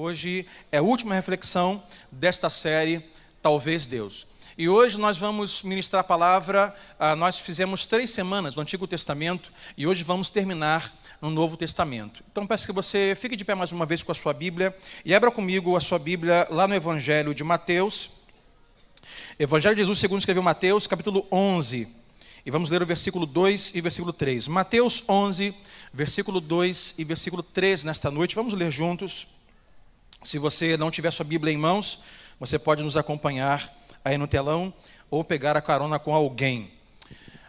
Hoje é a última reflexão desta série Talvez Deus. E hoje nós vamos ministrar a palavra. Ah, nós fizemos três semanas no Antigo Testamento e hoje vamos terminar no Novo Testamento. Então peço que você fique de pé mais uma vez com a sua Bíblia e abra comigo a sua Bíblia lá no Evangelho de Mateus. Evangelho de Jesus, segundo escreveu Mateus, capítulo 11. E vamos ler o versículo 2 e versículo 3. Mateus 11, versículo 2 e versículo 3 nesta noite. Vamos ler juntos. Se você não tiver sua Bíblia em mãos, você pode nos acompanhar aí no telão ou pegar a carona com alguém.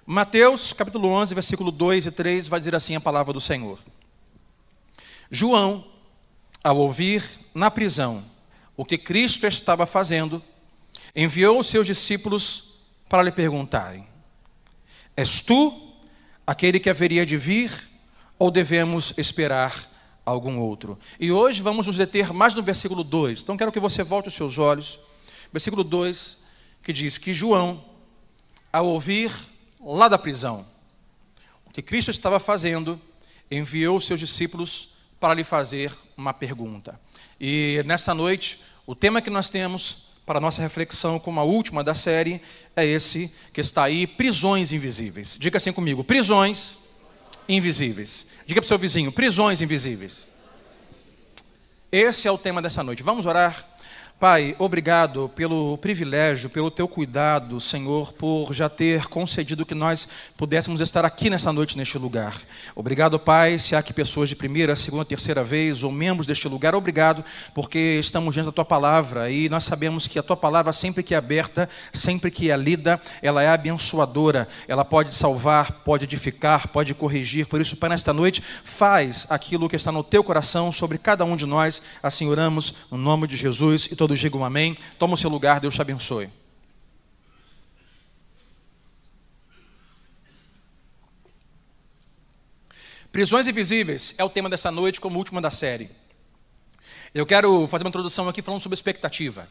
Mateus, capítulo 11, versículo 2 e 3, vai dizer assim a palavra do Senhor. João, ao ouvir na prisão o que Cristo estava fazendo, enviou os seus discípulos para lhe perguntarem: És tu aquele que haveria de vir ou devemos esperar algum outro. E hoje vamos nos deter mais no versículo 2. Então quero que você volte os seus olhos. Versículo 2, que diz que João, ao ouvir lá da prisão o que Cristo estava fazendo, enviou os seus discípulos para lhe fazer uma pergunta. E nessa noite, o tema que nós temos para nossa reflexão, como a última da série, é esse que está aí: prisões invisíveis. Diga assim comigo: prisões invisíveis. Diga para o seu vizinho: prisões invisíveis. Esse é o tema dessa noite. Vamos orar? Pai, obrigado pelo privilégio, pelo teu cuidado, Senhor, por já ter concedido que nós pudéssemos estar aqui nessa noite, neste lugar. Obrigado, Pai, se há aqui pessoas de primeira, segunda, terceira vez, ou membros deste lugar, obrigado, porque estamos diante da tua palavra e nós sabemos que a tua palavra, sempre que é aberta, sempre que é lida, ela é abençoadora, ela pode salvar, pode edificar, pode corrigir. Por isso, Pai, nesta noite, faz aquilo que está no teu coração sobre cada um de nós. Assim oramos, no nome de Jesus e todo Todos digam amém. Toma o seu lugar, Deus te abençoe. Prisões invisíveis é o tema dessa noite, como última da série. Eu quero fazer uma introdução aqui falando sobre expectativa.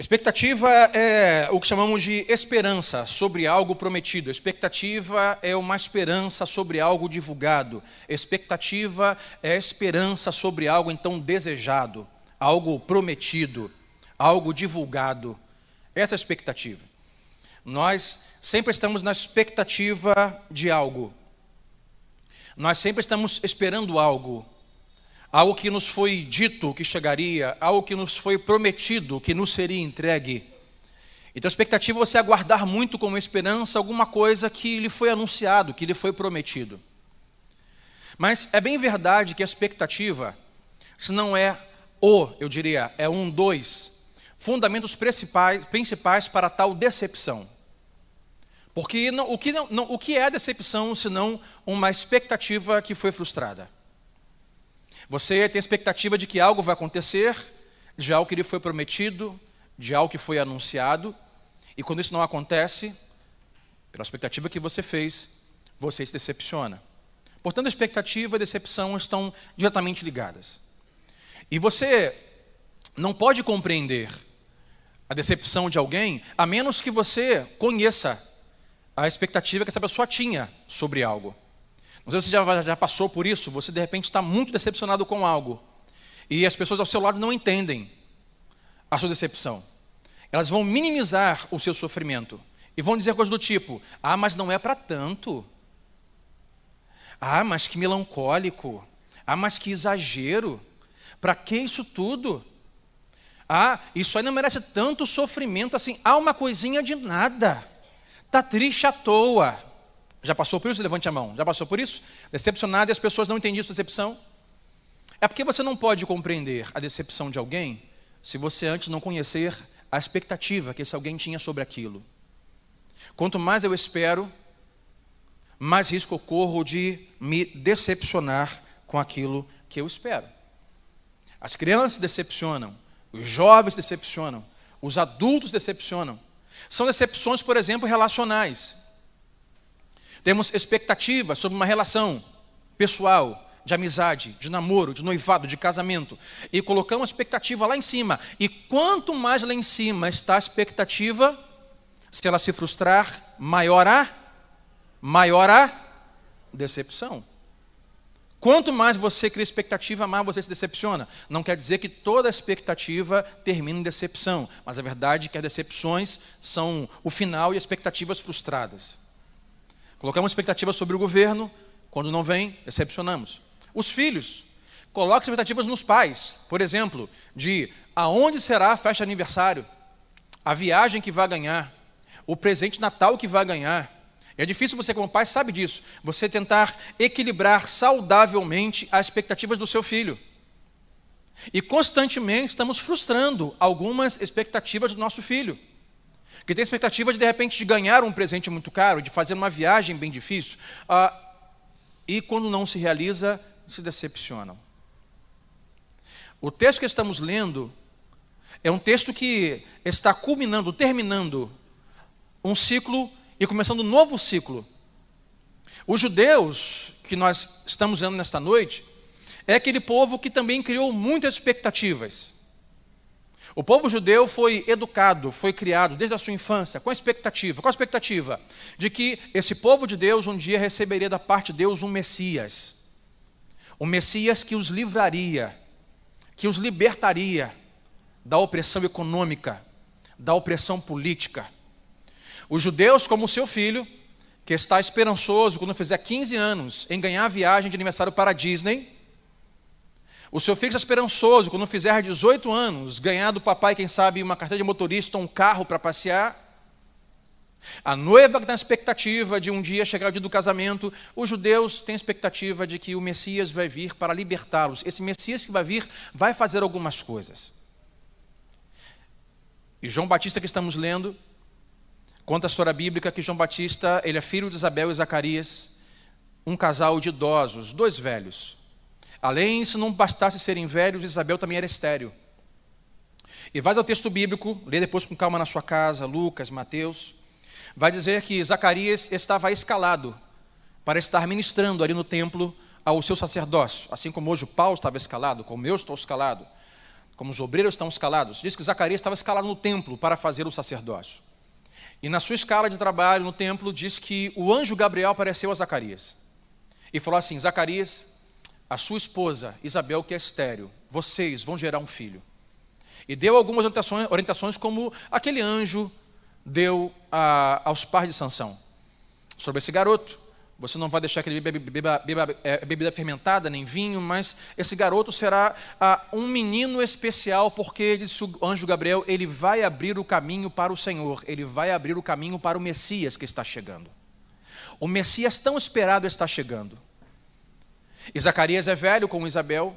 Expectativa é o que chamamos de esperança sobre algo prometido. Expectativa é uma esperança sobre algo divulgado. Expectativa é esperança sobre algo então desejado, algo prometido, algo divulgado. Essa é a expectativa. Nós sempre estamos na expectativa de algo. Nós sempre estamos esperando algo algo que nos foi dito que chegaria, algo que nos foi prometido que nos seria entregue. Então a expectativa é você aguardar muito como esperança alguma coisa que lhe foi anunciado, que lhe foi prometido. Mas é bem verdade que a expectativa, se não é o, eu diria, é um, dois, fundamentos principais, principais para tal decepção. Porque não, o, que não, não, o que é decepção senão uma expectativa que foi frustrada? Você tem expectativa de que algo vai acontecer, de algo que lhe foi prometido, de algo que foi anunciado, e quando isso não acontece, pela expectativa que você fez, você se decepciona. Portanto, a expectativa e a decepção estão diretamente ligadas. E você não pode compreender a decepção de alguém a menos que você conheça a expectativa que essa pessoa tinha sobre algo. Sei se você já, já passou por isso, você de repente está muito decepcionado com algo. E as pessoas ao seu lado não entendem a sua decepção. Elas vão minimizar o seu sofrimento. E vão dizer coisas do tipo: Ah, mas não é para tanto. Ah, mas que melancólico. Ah, mas que exagero. Para que isso tudo? Ah, isso aí não merece tanto sofrimento assim. Ah, uma coisinha de nada. Está triste à toa. Já passou por isso? Levante a mão. Já passou por isso? Decepcionado e as pessoas não entendem sua decepção? É porque você não pode compreender a decepção de alguém se você antes não conhecer a expectativa que esse alguém tinha sobre aquilo. Quanto mais eu espero, mais risco eu corro de me decepcionar com aquilo que eu espero. As crianças decepcionam, os jovens decepcionam, os adultos decepcionam. São decepções, por exemplo, relacionais. Temos expectativas sobre uma relação pessoal, de amizade, de namoro, de noivado, de casamento. E colocamos a expectativa lá em cima. E quanto mais lá em cima está a expectativa, se ela se frustrar, maior a, maior a decepção. Quanto mais você cria expectativa, mais você se decepciona. Não quer dizer que toda expectativa termina em decepção, mas a verdade é que as decepções são o final e expectativas frustradas. Colocamos expectativas sobre o governo, quando não vem, decepcionamos. Os filhos, colocam expectativas nos pais, por exemplo, de aonde será a festa de aniversário, a viagem que vai ganhar, o presente de Natal que vai ganhar. É difícil você, como pai, sabe disso, você tentar equilibrar saudavelmente as expectativas do seu filho. E constantemente estamos frustrando algumas expectativas do nosso filho. Que tem expectativa de, de repente, de ganhar um presente muito caro, de fazer uma viagem bem difícil. Ah, e quando não se realiza, se decepcionam. O texto que estamos lendo é um texto que está culminando, terminando um ciclo e começando um novo ciclo. Os judeus, que nós estamos vendo nesta noite, é aquele povo que também criou muitas expectativas. O povo judeu foi educado, foi criado desde a sua infância com a expectativa, com a expectativa de que esse povo de Deus um dia receberia da parte de Deus um Messias. Um Messias que os livraria, que os libertaria da opressão econômica, da opressão política os judeus, como seu filho, que está esperançoso quando fizer 15 anos em ganhar a viagem de aniversário para Disney. O seu filho está esperançoso quando fizer 18 anos, ganhar do papai, quem sabe, uma carteira de motorista ou um carro para passear. A noiva que está na expectativa de um dia chegar o dia do casamento, os judeus têm expectativa de que o Messias vai vir para libertá-los. Esse Messias que vai vir vai fazer algumas coisas. E João Batista que estamos lendo, Conta a história bíblica que João Batista, ele é filho de Isabel e Zacarias, um casal de idosos, dois velhos. Além, se não bastasse serem velhos, Isabel também era estéreo. E vai ao texto bíblico, lê depois com calma na sua casa, Lucas, Mateus. Vai dizer que Zacarias estava escalado para estar ministrando ali no templo ao seu sacerdócio. Assim como hoje o Paulo estava escalado, como eu estou escalado, como os obreiros estão escalados. Diz que Zacarias estava escalado no templo para fazer o sacerdócio. E na sua escala de trabalho no templo, diz que o anjo Gabriel apareceu a Zacarias. E falou assim: Zacarias, a sua esposa Isabel, que é estéreo, vocês vão gerar um filho. E deu algumas orientações, orientações como aquele anjo deu a, aos pais de Sansão. Sobre esse garoto, você não vai deixar que ele beba, é, bebida fermentada, nem vinho, mas esse garoto será um menino especial, porque, disse o anjo Gabriel, ele vai abrir o caminho para o Senhor, ele vai abrir o caminho para o Messias que está chegando. O Messias tão esperado está chegando. E Zacarias é velho com Isabel,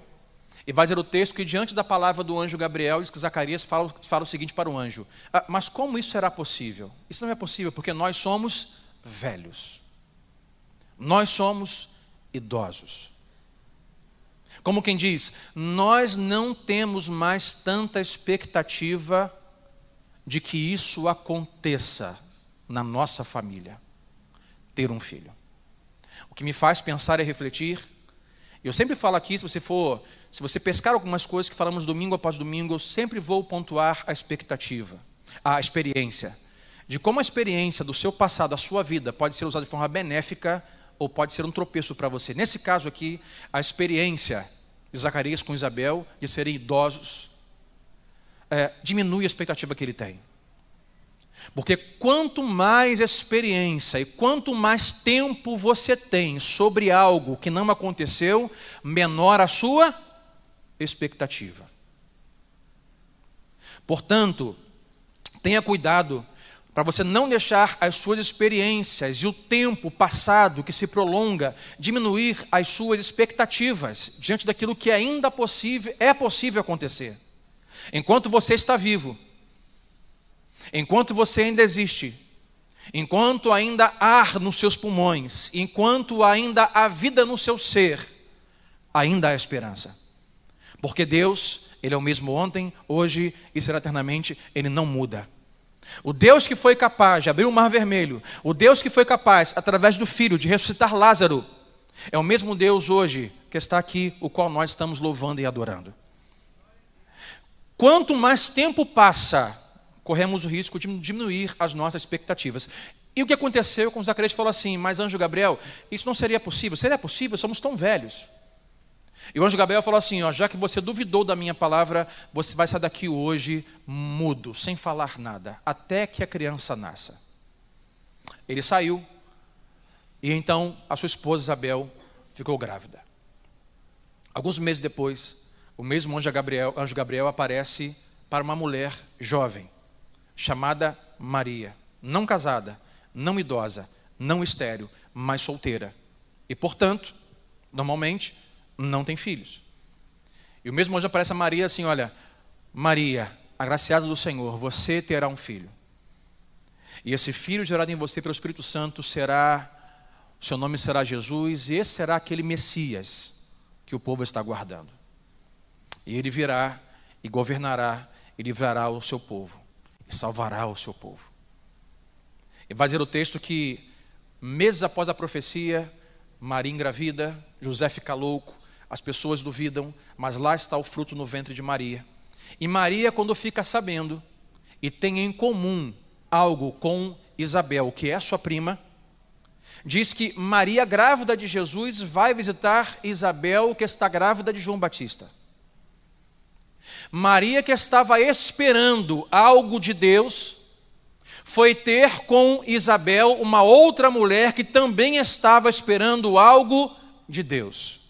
e vai dizer o texto que, diante da palavra do anjo Gabriel, diz que Zacarias fala, fala o seguinte para o anjo: ah, Mas como isso será possível? Isso não é possível, porque nós somos velhos. Nós somos idosos. Como quem diz, nós não temos mais tanta expectativa de que isso aconteça na nossa família, ter um filho. O que me faz pensar e refletir, eu sempre falo aqui, se você for, se você pescar algumas coisas que falamos domingo após domingo, eu sempre vou pontuar a expectativa, a experiência, de como a experiência do seu passado, a sua vida, pode ser usada de forma benéfica ou pode ser um tropeço para você. Nesse caso aqui, a experiência de Zacarias com Isabel, de serem idosos, é, diminui a expectativa que ele tem. Porque quanto mais experiência e quanto mais tempo você tem sobre algo que não aconteceu, menor a sua expectativa. Portanto, tenha cuidado para você não deixar as suas experiências e o tempo passado que se prolonga diminuir as suas expectativas diante daquilo que ainda possível, é possível acontecer. Enquanto você está vivo, enquanto você ainda existe, enquanto ainda ar nos seus pulmões, enquanto ainda há vida no seu ser, ainda há esperança. Porque Deus, Ele é o mesmo ontem, hoje e será eternamente, Ele não muda. O Deus que foi capaz de abrir o mar vermelho, o Deus que foi capaz, através do Filho, de ressuscitar Lázaro, é o mesmo Deus hoje que está aqui, o qual nós estamos louvando e adorando. Quanto mais tempo passa, corremos o risco de diminuir as nossas expectativas. E o que aconteceu com Zacarias falou assim: Mas anjo Gabriel, isso não seria possível. Seria possível? Somos tão velhos. E o anjo Gabriel falou assim: ó, já que você duvidou da minha palavra, você vai sair daqui hoje mudo, sem falar nada, até que a criança nasça. Ele saiu, e então a sua esposa Isabel ficou grávida. Alguns meses depois, o mesmo anjo Gabriel, anjo Gabriel aparece para uma mulher jovem, chamada Maria, não casada, não idosa, não estéril, mas solteira. E, portanto, normalmente, não tem filhos. E o mesmo anjo aparece a Maria assim: Olha, Maria, agraciada do Senhor, você terá um filho. E esse filho gerado em você pelo Espírito Santo será, seu nome será Jesus, e esse será aquele Messias que o povo está aguardando. E ele virá e governará e livrará o seu povo, e salvará o seu povo. E vai dizer o texto que, meses após a profecia, Maria engravida, José fica louco, as pessoas duvidam, mas lá está o fruto no ventre de Maria. E Maria, quando fica sabendo e tem em comum algo com Isabel, que é sua prima, diz que Maria, grávida de Jesus, vai visitar Isabel, que está grávida de João Batista. Maria, que estava esperando algo de Deus, foi ter com Isabel uma outra mulher que também estava esperando algo de Deus.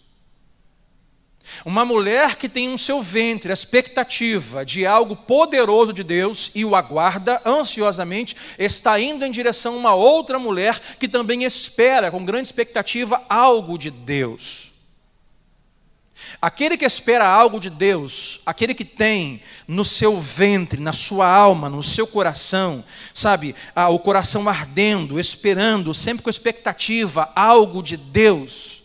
Uma mulher que tem no seu ventre a expectativa de algo poderoso de Deus e o aguarda ansiosamente, está indo em direção a uma outra mulher que também espera com grande expectativa algo de Deus. Aquele que espera algo de Deus, aquele que tem no seu ventre, na sua alma, no seu coração, sabe, ah, o coração ardendo, esperando, sempre com expectativa algo de Deus,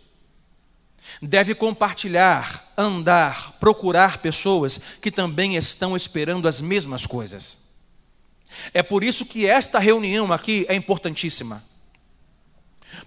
deve compartilhar, andar, procurar pessoas que também estão esperando as mesmas coisas. É por isso que esta reunião aqui é importantíssima.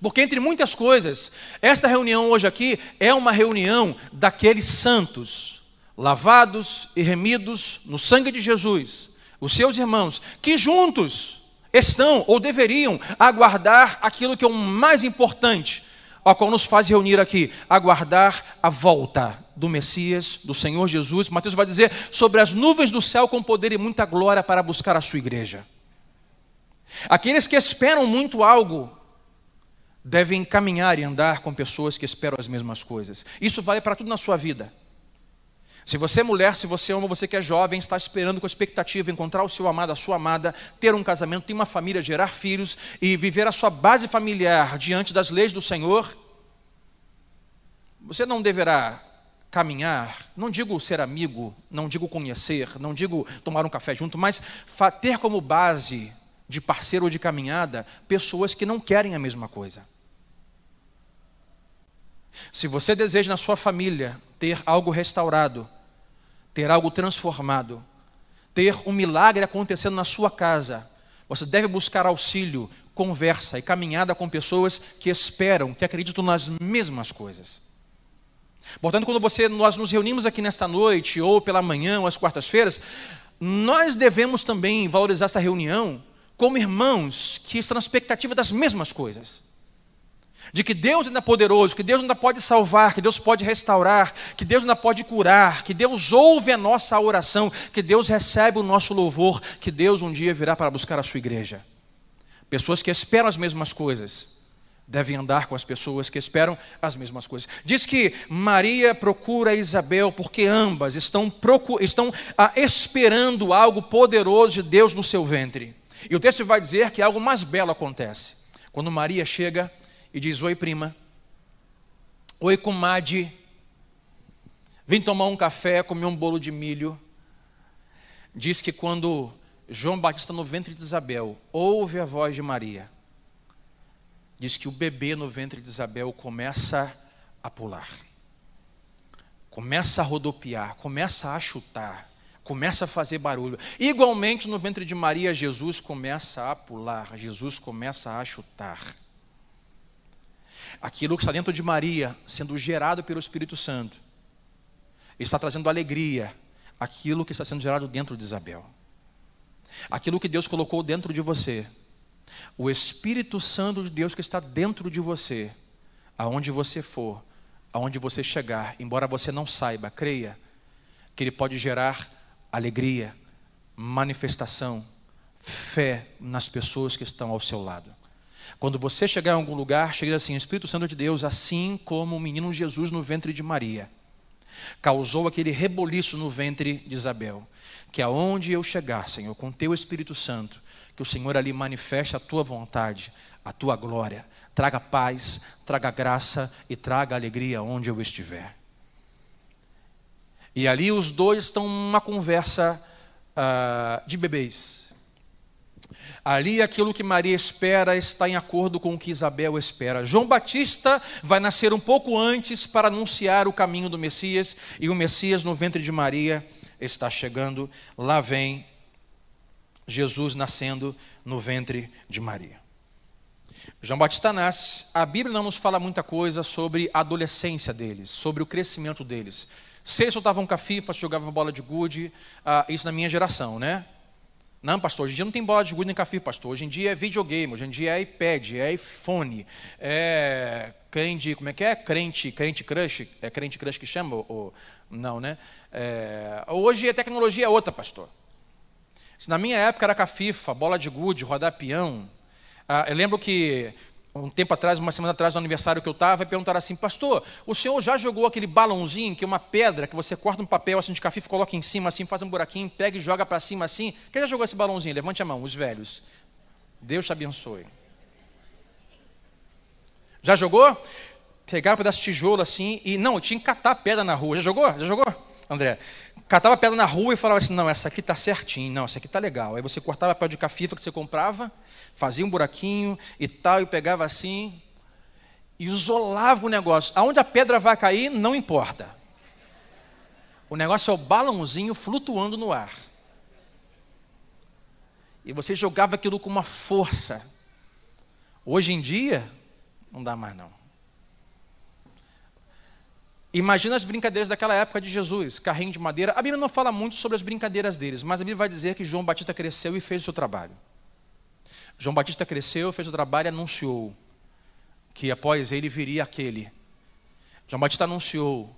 Porque, entre muitas coisas, esta reunião hoje aqui é uma reunião daqueles santos, lavados e remidos no sangue de Jesus, os seus irmãos, que juntos estão ou deveriam aguardar aquilo que é o mais importante, ao qual nos faz reunir aqui, aguardar a volta do Messias, do Senhor Jesus. Mateus vai dizer sobre as nuvens do céu com poder e muita glória para buscar a sua igreja. Aqueles que esperam muito algo devem caminhar e andar com pessoas que esperam as mesmas coisas. Isso vale para tudo na sua vida. Se você é mulher, se você é homem, você que é jovem, está esperando com expectativa encontrar o seu amado, a sua amada, ter um casamento, ter uma família, gerar filhos e viver a sua base familiar diante das leis do Senhor, você não deverá caminhar, não digo ser amigo, não digo conhecer, não digo tomar um café junto, mas ter como base de parceiro ou de caminhada pessoas que não querem a mesma coisa. Se você deseja na sua família ter algo restaurado, ter algo transformado, ter um milagre acontecendo na sua casa, você deve buscar auxílio, conversa e caminhada com pessoas que esperam, que acreditam nas mesmas coisas. Portanto, quando você, nós nos reunimos aqui nesta noite, ou pela manhã, ou às quartas-feiras, nós devemos também valorizar essa reunião como irmãos que estão na expectativa das mesmas coisas de que Deus ainda é poderoso, que Deus ainda pode salvar, que Deus pode restaurar, que Deus ainda pode curar, que Deus ouve a nossa oração, que Deus recebe o nosso louvor, que Deus um dia virá para buscar a sua igreja. Pessoas que esperam as mesmas coisas devem andar com as pessoas que esperam as mesmas coisas. Diz que Maria procura Isabel porque ambas estão, estão ah, esperando algo poderoso de Deus no seu ventre. E o texto vai dizer que algo mais belo acontece. Quando Maria chega e diz: Oi, prima. Oi, comadre. Vim tomar um café, comer um bolo de milho. Diz que quando João Batista no ventre de Isabel ouve a voz de Maria, diz que o bebê no ventre de Isabel começa a pular, começa a rodopiar, começa a chutar, começa a fazer barulho. Igualmente no ventre de Maria, Jesus começa a pular, Jesus começa a chutar aquilo que está dentro de Maria, sendo gerado pelo Espírito Santo, está trazendo alegria, aquilo que está sendo gerado dentro de Isabel. Aquilo que Deus colocou dentro de você, o Espírito Santo de Deus que está dentro de você, aonde você for, aonde você chegar, embora você não saiba, creia que ele pode gerar alegria, manifestação, fé nas pessoas que estão ao seu lado. Quando você chegar em algum lugar, chegue assim: Espírito Santo de Deus, assim como o menino Jesus no ventre de Maria, causou aquele reboliço no ventre de Isabel. Que aonde eu chegar, Senhor, com teu Espírito Santo, que o Senhor ali manifeste a tua vontade, a tua glória, traga paz, traga graça e traga alegria onde eu estiver. E ali os dois estão numa conversa uh, de bebês. Ali aquilo que Maria espera está em acordo com o que Isabel espera. João Batista vai nascer um pouco antes para anunciar o caminho do Messias, e o Messias no ventre de Maria está chegando. Lá vem Jesus nascendo no ventre de Maria. João Batista nasce, a Bíblia não nos fala muita coisa sobre a adolescência deles, sobre o crescimento deles. Se eles soltavam cafifa, jogavam bola de gude, ah, isso na minha geração, né? Não, pastor, hoje em dia não tem bola de gude nem café, pastor. Hoje em dia é videogame, hoje em dia é iPad, é iPhone, é crente, como é que é? Crente, crente crush, é crente crush que chama? Ou, não, né? É, hoje a tecnologia é outra, pastor. Se na minha época era cafifa, bola de gude, rodar peão, ah, eu lembro que um tempo atrás, uma semana atrás, no aniversário que eu estava, perguntaram assim, pastor, o senhor já jogou aquele balãozinho, que é uma pedra, que você corta um papel assim de café, coloca em cima assim, faz um buraquinho, pega e joga para cima assim? Quem já jogou esse balãozinho? Levante a mão, os velhos. Deus te abençoe. Já jogou? Pegar um pedaço de tijolo assim e. Não, eu tinha que catar pedra na rua. Já jogou? Já jogou, André? Catava pedra na rua e falava assim: não, essa aqui está certinho, não, essa aqui está legal. Aí você cortava a papel de cafifa que você comprava, fazia um buraquinho e tal, e pegava assim, isolava o negócio. Aonde a pedra vai cair, não importa. O negócio é o balãozinho flutuando no ar. E você jogava aquilo com uma força. Hoje em dia, não dá mais não. Imagina as brincadeiras daquela época de Jesus, carrinho de madeira. A Bíblia não fala muito sobre as brincadeiras deles, mas a Bíblia vai dizer que João Batista cresceu e fez o seu trabalho. João Batista cresceu, fez o trabalho e anunciou que após ele viria aquele. João Batista anunciou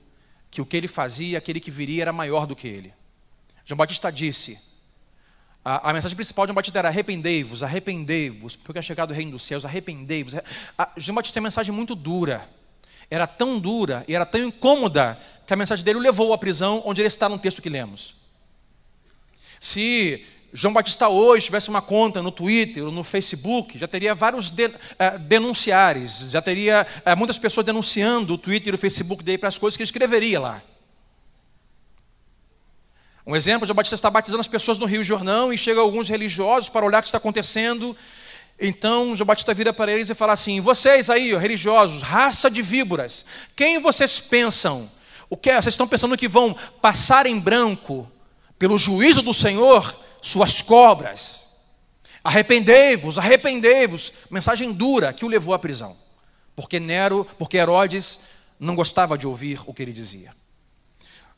que o que ele fazia, aquele que viria, era maior do que ele. João Batista disse: a, a mensagem principal de João Batista era: arrependei-vos, arrependei-vos, porque é chegado o reino dos céus, arrependei-vos. João Batista tem uma mensagem muito dura era tão dura e era tão incômoda que a mensagem dele o levou à prisão, onde ele está no texto que lemos. Se João Batista hoje tivesse uma conta no Twitter ou no Facebook, já teria vários de, uh, denunciares, já teria uh, muitas pessoas denunciando o Twitter e o Facebook dele para as coisas que ele escreveria lá. Um exemplo, João Batista está batizando as pessoas no Rio Jordão e chega alguns religiosos para olhar o que está acontecendo então João Batista vira para eles e fala assim: Vocês aí, religiosos, raça de víboras, quem vocês pensam? O que é? Vocês estão pensando que vão passar em branco pelo juízo do Senhor suas cobras? Arrependei-vos, arrependei-vos. Mensagem dura que o levou à prisão. Porque Nero, porque Herodes não gostava de ouvir o que ele dizia.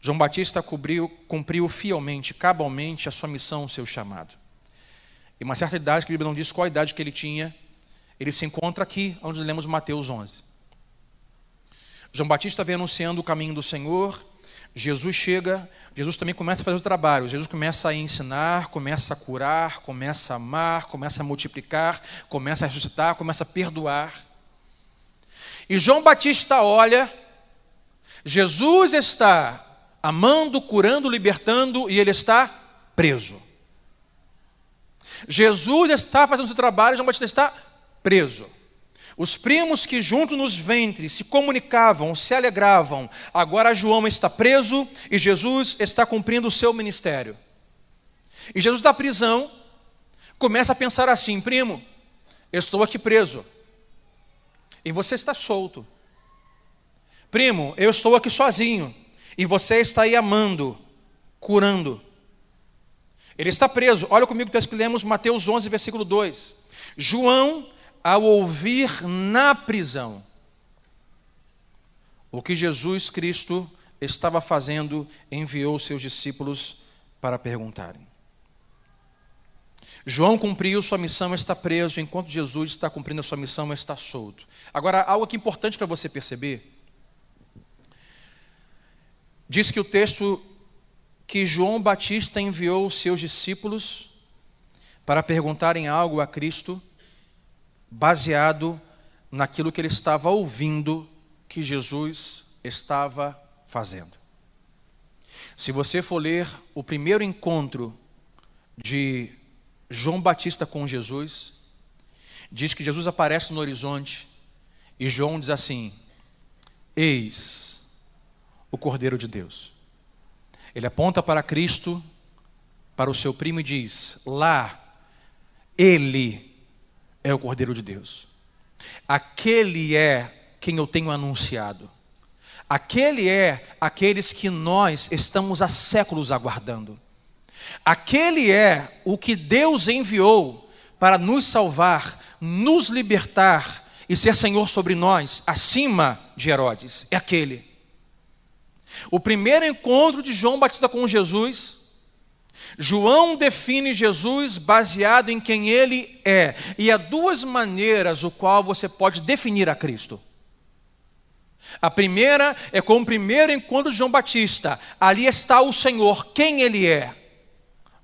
João Batista cumpriu, cumpriu fielmente, cabalmente a sua missão, o seu chamado. E uma certa idade, que a Bíblia não diz qual a idade que ele tinha, ele se encontra aqui, onde lemos Mateus 11. João Batista vem anunciando o caminho do Senhor, Jesus chega, Jesus também começa a fazer o trabalho, Jesus começa a ensinar, começa a curar, começa a amar, começa a multiplicar, começa a ressuscitar, começa a perdoar. E João Batista olha, Jesus está amando, curando, libertando e ele está preso. Jesus está fazendo seu trabalho, João Batista está preso. Os primos que junto nos ventres se comunicavam, se alegravam, agora João está preso e Jesus está cumprindo o seu ministério. E Jesus da prisão começa a pensar assim: primo, eu estou aqui preso e você está solto. Primo, eu estou aqui sozinho e você está aí amando, curando. Ele está preso. Olha comigo o texto que lemos, Mateus 11, versículo 2. João, ao ouvir na prisão o que Jesus Cristo estava fazendo, enviou seus discípulos para perguntarem. João cumpriu sua missão, está preso, enquanto Jesus está cumprindo a sua missão, está solto. Agora, algo aqui importante para você perceber Diz que o texto que João Batista enviou os seus discípulos para perguntarem algo a Cristo, baseado naquilo que ele estava ouvindo que Jesus estava fazendo. Se você for ler o primeiro encontro de João Batista com Jesus, diz que Jesus aparece no horizonte e João diz assim: Eis o Cordeiro de Deus. Ele aponta para Cristo, para o seu primo e diz: Lá, ele é o Cordeiro de Deus. Aquele é quem eu tenho anunciado. Aquele é aqueles que nós estamos há séculos aguardando. Aquele é o que Deus enviou para nos salvar, nos libertar e ser Senhor sobre nós, acima de Herodes. É aquele. O primeiro encontro de João Batista com Jesus, João define Jesus baseado em quem ele é. E há duas maneiras o qual você pode definir a Cristo. A primeira é com o primeiro encontro de João Batista. Ali está o Senhor, quem ele é.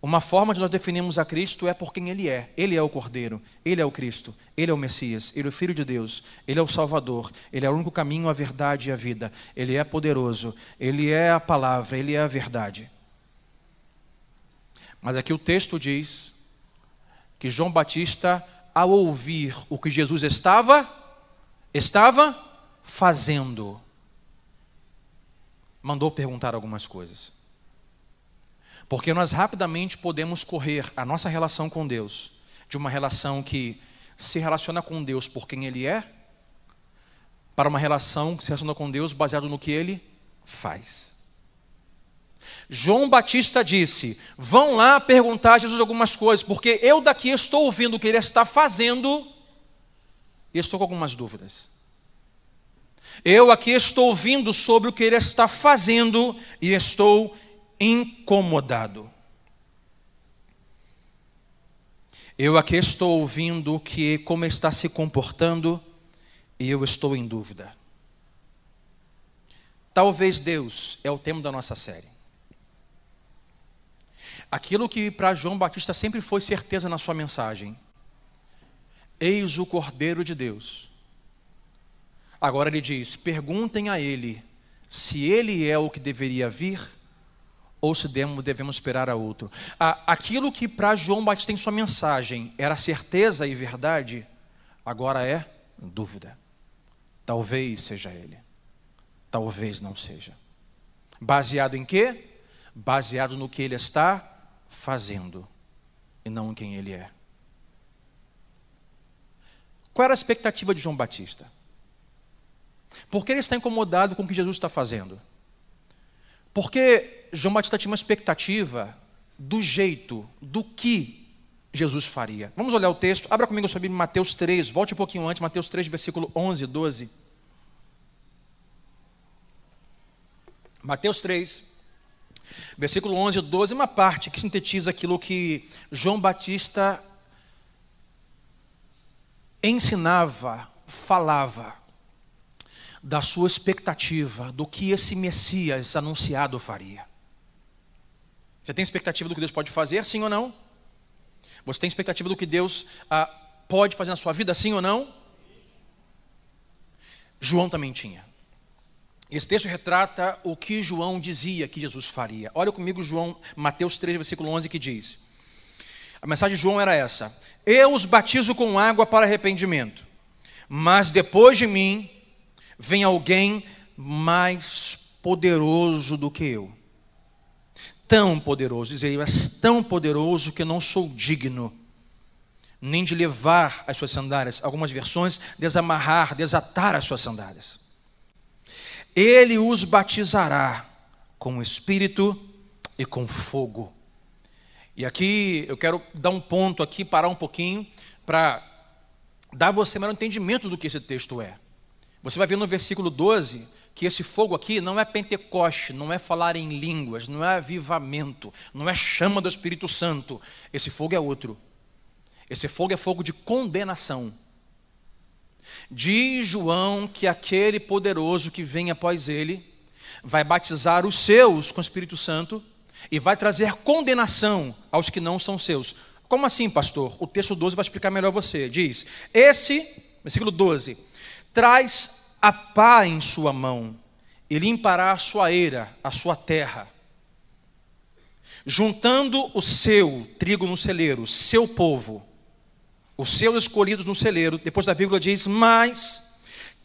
Uma forma de nós definirmos a Cristo é por quem Ele é. Ele é o Cordeiro, Ele é o Cristo, Ele é o Messias, Ele é o Filho de Deus, Ele é o Salvador, Ele é o único caminho, a verdade e a vida. Ele é poderoso, Ele é a palavra, Ele é a verdade. Mas aqui o texto diz que João Batista, ao ouvir o que Jesus estava, estava fazendo, mandou perguntar algumas coisas. Porque nós rapidamente podemos correr a nossa relação com Deus de uma relação que se relaciona com Deus por quem Ele é, para uma relação que se relaciona com Deus baseado no que Ele faz. João Batista disse: Vão lá perguntar a Jesus algumas coisas, porque eu daqui estou ouvindo o que ele está fazendo e estou com algumas dúvidas. Eu aqui estou ouvindo sobre o que ele está fazendo e estou incomodado. Eu aqui estou ouvindo que como ele está se comportando e eu estou em dúvida. Talvez Deus é o tema da nossa série. Aquilo que para João Batista sempre foi certeza na sua mensagem. Eis o Cordeiro de Deus. Agora ele diz: perguntem a ele se ele é o que deveria vir ou se devemos esperar a outro. Aquilo que para João Batista em sua mensagem era certeza e verdade, agora é dúvida. Talvez seja ele, talvez não seja. Baseado em quê? Baseado no que ele está fazendo e não em quem ele é. Qual era a expectativa de João Batista? Por que ele está incomodado com o que Jesus está fazendo? Porque João Batista tinha uma expectativa do jeito, do que Jesus faria. Vamos olhar o texto. Abra comigo Bíblia, Mateus 3. Volte um pouquinho antes, Mateus 3, versículo 11 e 12. Mateus 3, versículo 11 e 12, uma parte que sintetiza aquilo que João Batista ensinava, falava da sua expectativa, do que esse Messias anunciado faria. Você tem expectativa do que Deus pode fazer, sim ou não? Você tem expectativa do que Deus ah, pode fazer na sua vida, sim ou não? João também tinha. Esse texto retrata o que João dizia que Jesus faria. Olha comigo João, Mateus 3, versículo 11, que diz. A mensagem de João era essa: Eu os batizo com água para arrependimento, mas depois de mim vem alguém mais poderoso do que eu tão poderoso, diz ele, és tão poderoso que não sou digno nem de levar as suas sandálias. Algumas versões, desamarrar, desatar as suas sandálias. Ele os batizará com o Espírito e com fogo. E aqui eu quero dar um ponto aqui, parar um pouquinho, para dar você maior entendimento do que esse texto é. Você vai ver no versículo 12 que esse fogo aqui não é Pentecoste, não é falar em línguas, não é avivamento, não é chama do Espírito Santo. Esse fogo é outro. Esse fogo é fogo de condenação. Diz João que aquele poderoso que vem após ele vai batizar os seus com o Espírito Santo e vai trazer condenação aos que não são seus. Como assim, pastor? O texto 12 vai explicar melhor você. Diz: Esse, versículo 12, traz a pá em sua mão e limpará a sua eira, a sua terra, juntando o seu trigo no celeiro, seu povo, os seus escolhidos no celeiro. Depois da vírgula diz: Mas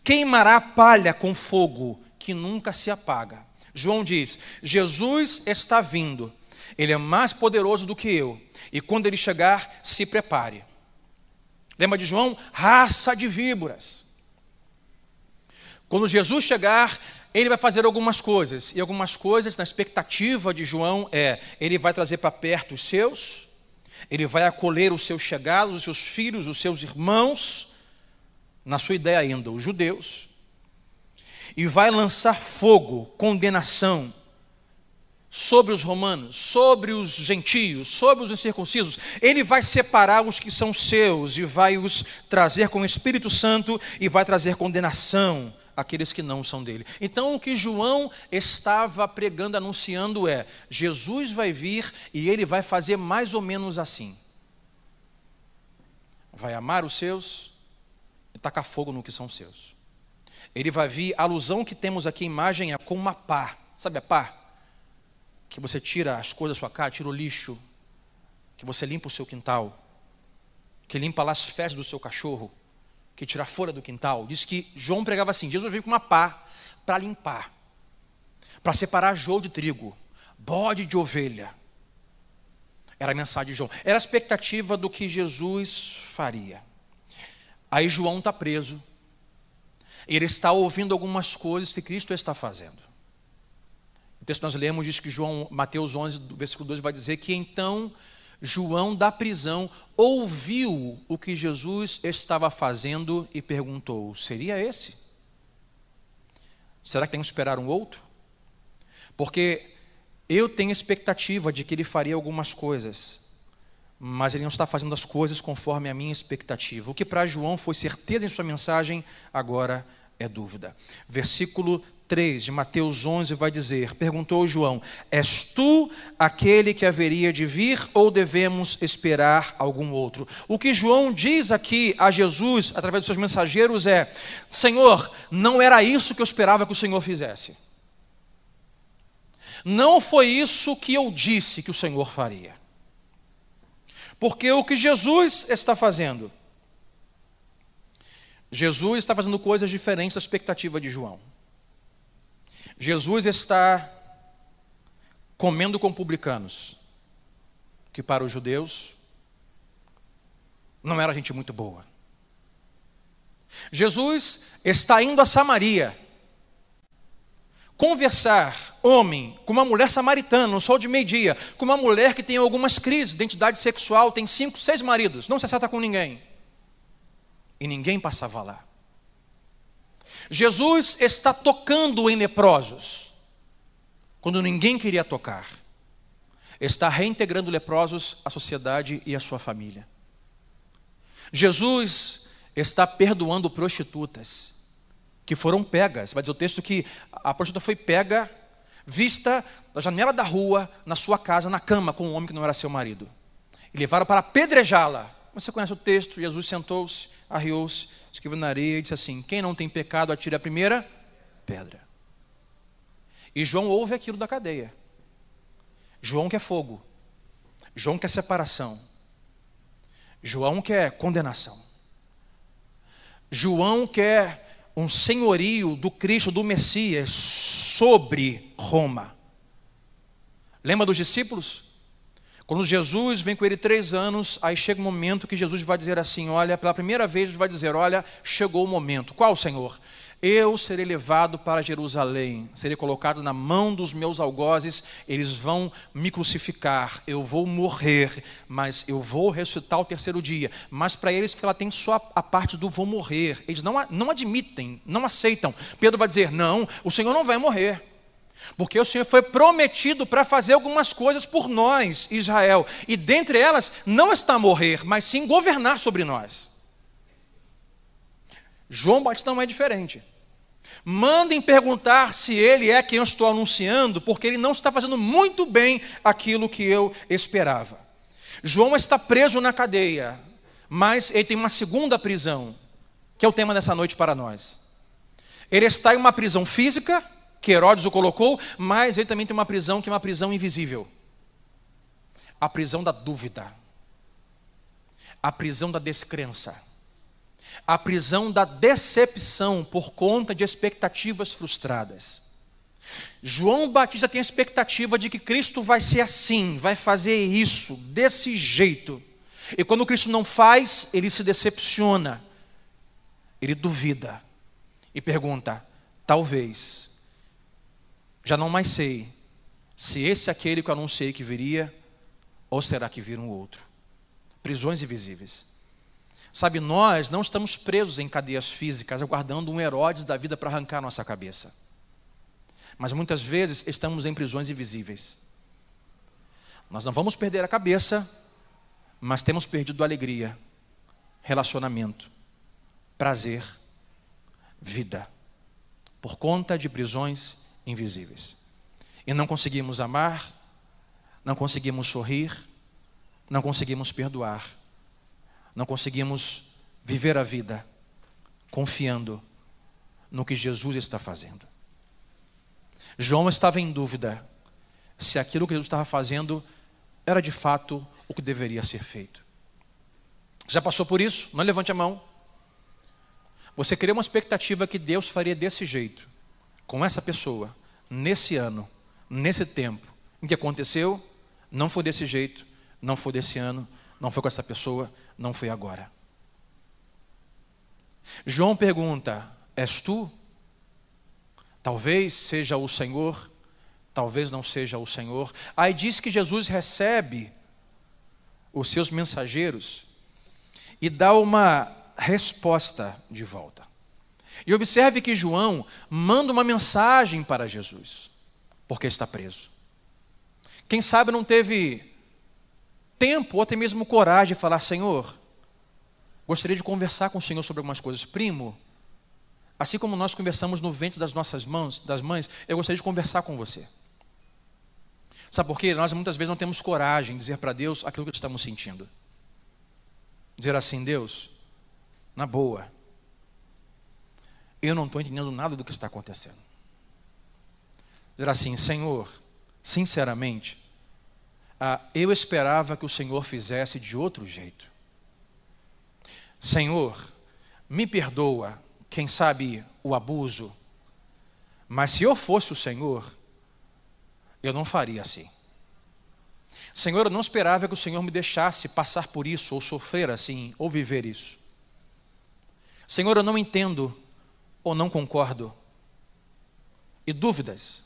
queimará palha com fogo que nunca se apaga. João diz: Jesus está vindo, ele é mais poderoso do que eu, e quando ele chegar, se prepare. Lembra de João? Raça de víboras. Quando Jesus chegar, ele vai fazer algumas coisas, e algumas coisas, na expectativa de João, é: ele vai trazer para perto os seus, ele vai acolher os seus chegados, os seus filhos, os seus irmãos, na sua ideia ainda, os judeus, e vai lançar fogo, condenação sobre os romanos, sobre os gentios, sobre os incircuncisos. Ele vai separar os que são seus e vai os trazer com o Espírito Santo e vai trazer condenação àqueles que não são dele. Então, o que João estava pregando, anunciando é: Jesus vai vir e ele vai fazer mais ou menos assim. Vai amar os seus e tacar fogo no que são seus ele vai vir, a alusão que temos aqui, a imagem é com uma pá, sabe a pá? Que você tira as coisas da sua casa, tira o lixo, que você limpa o seu quintal, que limpa lá as fezes do seu cachorro, que tira fora do quintal. Diz que João pregava assim: Jesus veio com uma pá para limpar, para separar joio de trigo, bode de ovelha. Era a mensagem de João, era a expectativa do que Jesus faria. Aí João está preso, ele está ouvindo algumas coisas que Cristo está fazendo. O texto que nós lemos diz que João, Mateus 11, versículo 2, vai dizer que então João da prisão ouviu o que Jesus estava fazendo e perguntou: seria esse? Será que tem que esperar um outro? Porque eu tenho expectativa de que ele faria algumas coisas, mas ele não está fazendo as coisas conforme a minha expectativa. O que para João foi certeza em sua mensagem, agora é dúvida. Versículo 3 de Mateus 11 vai dizer: Perguntou João: És tu aquele que haveria de vir ou devemos esperar algum outro? O que João diz aqui a Jesus, através dos seus mensageiros, é: Senhor, não era isso que eu esperava que o Senhor fizesse. Não foi isso que eu disse que o Senhor faria. Porque o que Jesus está fazendo Jesus está fazendo coisas diferentes da expectativa de João. Jesus está comendo com publicanos, que para os judeus não era gente muito boa. Jesus está indo a Samaria conversar, homem, com uma mulher samaritana, no sol de meio-dia, com uma mulher que tem algumas crises de identidade sexual, tem cinco, seis maridos, não se acerta com ninguém e ninguém passava lá. Jesus está tocando em leprosos, quando ninguém queria tocar. Está reintegrando leprosos à sociedade e à sua família. Jesus está perdoando prostitutas que foram pegas. Vai dizer o texto que a prostituta foi pega, vista da janela da rua, na sua casa, na cama, com um homem que não era seu marido. E levaram para apedrejá-la. Você conhece o texto? Jesus sentou-se, arriou-se, escreveu na areia e disse assim: Quem não tem pecado, atire a primeira pedra. E João ouve aquilo da cadeia. João quer fogo. João quer separação. João quer condenação. João quer um senhorio do Cristo, do Messias, sobre Roma. Lembra dos discípulos? Quando Jesus vem com ele três anos, aí chega um momento que Jesus vai dizer assim: Olha, pela primeira vez, Jesus vai dizer: Olha, chegou o momento. Qual, Senhor? Eu serei levado para Jerusalém, serei colocado na mão dos meus algozes, eles vão me crucificar, eu vou morrer, mas eu vou ressuscitar o terceiro dia. Mas para eles ela tem só a parte do vou morrer. Eles não, não admitem, não aceitam. Pedro vai dizer: Não, o Senhor não vai morrer. Porque o Senhor foi prometido para fazer algumas coisas por nós, Israel. E dentre elas, não está morrer, mas sim governar sobre nós. João Batista não é diferente. Mandem perguntar se ele é quem eu estou anunciando, porque ele não está fazendo muito bem aquilo que eu esperava. João está preso na cadeia, mas ele tem uma segunda prisão, que é o tema dessa noite para nós. Ele está em uma prisão física, que Herodes o colocou, mas ele também tem uma prisão que é uma prisão invisível. A prisão da dúvida, a prisão da descrença, a prisão da decepção por conta de expectativas frustradas. João Batista tem a expectativa de que Cristo vai ser assim, vai fazer isso, desse jeito. E quando Cristo não faz, ele se decepciona, ele duvida. E pergunta: talvez, já não mais sei se esse é aquele que eu anunciei que viria, ou será que viram outro? Prisões invisíveis. Sabe, nós não estamos presos em cadeias físicas, aguardando um Herodes da vida para arrancar nossa cabeça. Mas muitas vezes estamos em prisões invisíveis. Nós não vamos perder a cabeça, mas temos perdido alegria, relacionamento, prazer, vida, por conta de prisões invisíveis. E não conseguimos amar, não conseguimos sorrir, não conseguimos perdoar, não conseguimos viver a vida confiando no que Jesus está fazendo. João estava em dúvida se aquilo que Jesus estava fazendo era de fato o que deveria ser feito. Já passou por isso? Não levante a mão. Você criou uma expectativa que Deus faria desse jeito, com essa pessoa, nesse ano, nesse tempo. O que aconteceu? Não foi desse jeito, não foi desse ano, não foi com essa pessoa, não foi agora. João pergunta: És tu? Talvez seja o Senhor, talvez não seja o Senhor. Aí diz que Jesus recebe os seus mensageiros e dá uma resposta de volta. E observe que João manda uma mensagem para Jesus, porque está preso. Quem sabe não teve tempo ou até mesmo coragem de falar: Senhor, gostaria de conversar com o Senhor sobre algumas coisas. Primo, assim como nós conversamos no ventre das nossas mãos, das mães, eu gostaria de conversar com você. Sabe por quê? Nós muitas vezes não temos coragem de dizer para Deus aquilo que estamos sentindo. Dizer assim, Deus, na boa, eu não estou entendendo nada do que está acontecendo. Dizer assim, Senhor, sinceramente, ah, eu esperava que o Senhor fizesse de outro jeito. Senhor, me perdoa, quem sabe o abuso, mas se eu fosse o Senhor, eu não faria assim. Senhor, eu não esperava que o Senhor me deixasse passar por isso, ou sofrer assim, ou viver isso. Senhor, eu não entendo ou não concordo. E dúvidas.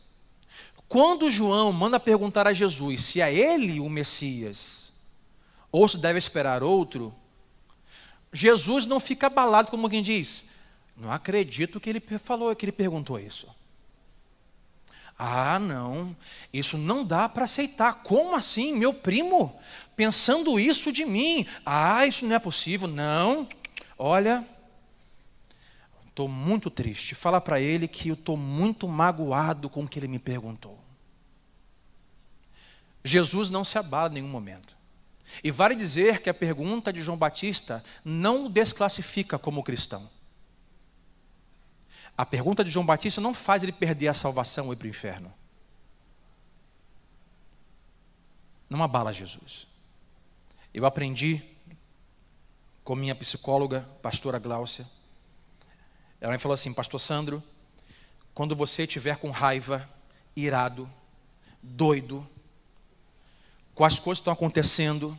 Quando João manda perguntar a Jesus se é ele o Messias ou se deve esperar outro, Jesus não fica abalado como quem diz: Não acredito que ele falou, que ele perguntou isso. Ah, não, isso não dá para aceitar. Como assim, meu primo, pensando isso de mim? Ah, isso não é possível. Não, olha, estou muito triste. Fala para ele que eu estou muito magoado com o que ele me perguntou. Jesus não se abala em nenhum momento. E vale dizer que a pergunta de João Batista não o desclassifica como cristão. A pergunta de João Batista não faz ele perder a salvação ou ir para o inferno. Não abala Jesus. Eu aprendi com minha psicóloga, pastora Gláucia. Ela me falou assim, pastor Sandro, quando você estiver com raiva, irado, doido, com as coisas que estão acontecendo,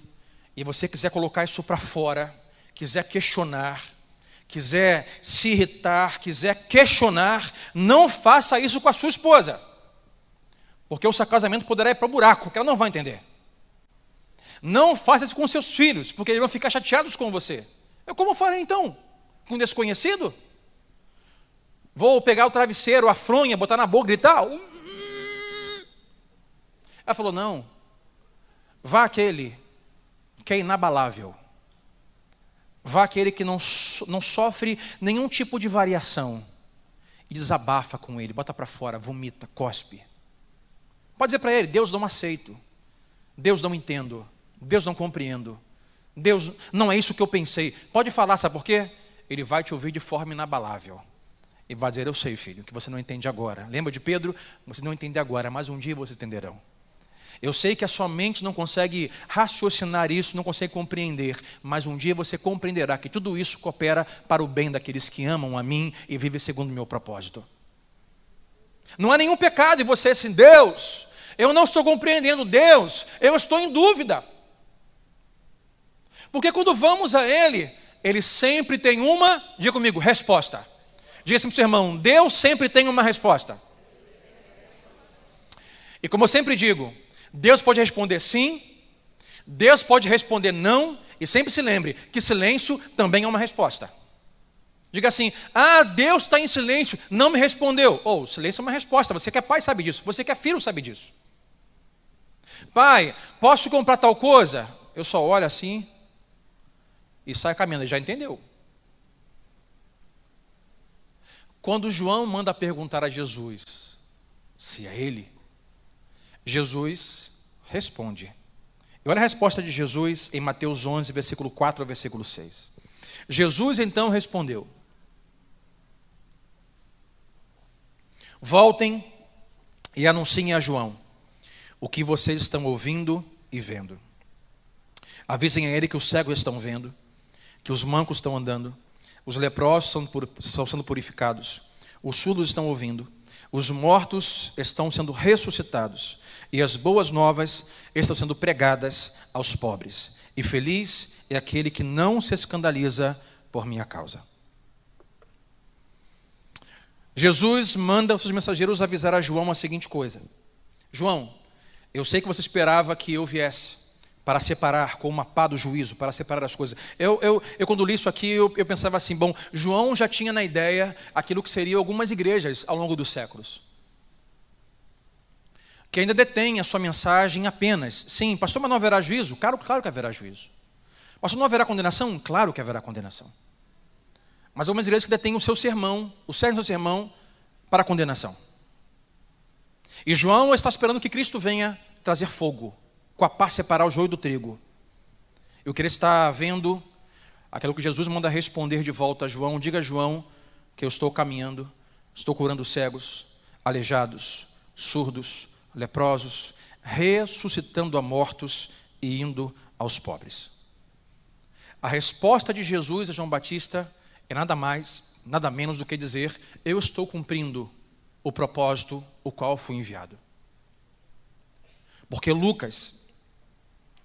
e você quiser colocar isso para fora, quiser questionar, quiser se irritar, quiser questionar, não faça isso com a sua esposa. Porque o seu casamento poderá ir para o buraco, que ela não vai entender. Não faça isso com seus filhos, porque eles vão ficar chateados com você. Eu como farei então? Com um desconhecido? Vou pegar o travesseiro, a fronha, botar na boca, gritar? Ela falou: não, Vá aquele que é inabalável. Vá aquele que não, não sofre nenhum tipo de variação. e desabafa com ele, bota para fora, vomita, cospe. Pode dizer para ele: Deus não aceito, Deus não entendo, Deus não compreendo, Deus não é isso que eu pensei. Pode falar, sabe por quê? Ele vai te ouvir de forma inabalável. E vai dizer: Eu sei, filho, que você não entende agora. Lembra de Pedro? Você não entende agora, mas um dia vocês entenderão. Eu sei que a sua mente não consegue raciocinar isso, não consegue compreender, mas um dia você compreenderá que tudo isso coopera para o bem daqueles que amam a mim e vivem segundo o meu propósito. Não há nenhum pecado em você assim, Deus, eu não estou compreendendo Deus, eu estou em dúvida. Porque quando vamos a Ele, Ele sempre tem uma, diga comigo, resposta. Diga assim para o seu irmão: Deus sempre tem uma resposta. E como eu sempre digo, Deus pode responder sim, Deus pode responder não, e sempre se lembre que silêncio também é uma resposta. Diga assim: Ah, Deus está em silêncio, não me respondeu. Ou, oh, silêncio é uma resposta. Você que é pai sabe disso, você que é filho sabe disso. Pai, posso comprar tal coisa? Eu só olho assim e saio caminhando. Ele já entendeu. Quando João manda perguntar a Jesus se é ele, Jesus responde. E olha a resposta de Jesus em Mateus 11, versículo 4 ao versículo 6. Jesus então respondeu: Voltem e anunciem a João o que vocês estão ouvindo e vendo. Avisem a ele que os cegos estão vendo, que os mancos estão andando, os leprosos estão sendo purificados, os surdos estão ouvindo, os mortos estão sendo ressuscitados. E as boas novas estão sendo pregadas aos pobres. E feliz é aquele que não se escandaliza por minha causa. Jesus manda os seus mensageiros avisar a João a seguinte coisa: João, eu sei que você esperava que eu viesse para separar com uma pá do juízo, para separar as coisas. Eu, eu, eu quando li isso aqui, eu, eu pensava assim: bom, João já tinha na ideia aquilo que seriam algumas igrejas ao longo dos séculos. Que ainda detém a sua mensagem apenas. Sim, pastor, mas não haverá juízo? Claro, claro que haverá juízo. Pastor, não haverá condenação? Claro que haverá condenação. Mas algumas igrejas que detêm o seu sermão, o cerne do seu sermão, para a condenação. E João está esperando que Cristo venha trazer fogo, com a pá separar o joio do trigo. Eu queria estar vendo aquilo que Jesus manda responder de volta a João. Diga a João que eu estou caminhando, estou curando cegos, aleijados, surdos, leprosos, ressuscitando a mortos e indo aos pobres. A resposta de Jesus a João Batista é nada mais, nada menos do que dizer: Eu estou cumprindo o propósito o qual fui enviado. Porque Lucas,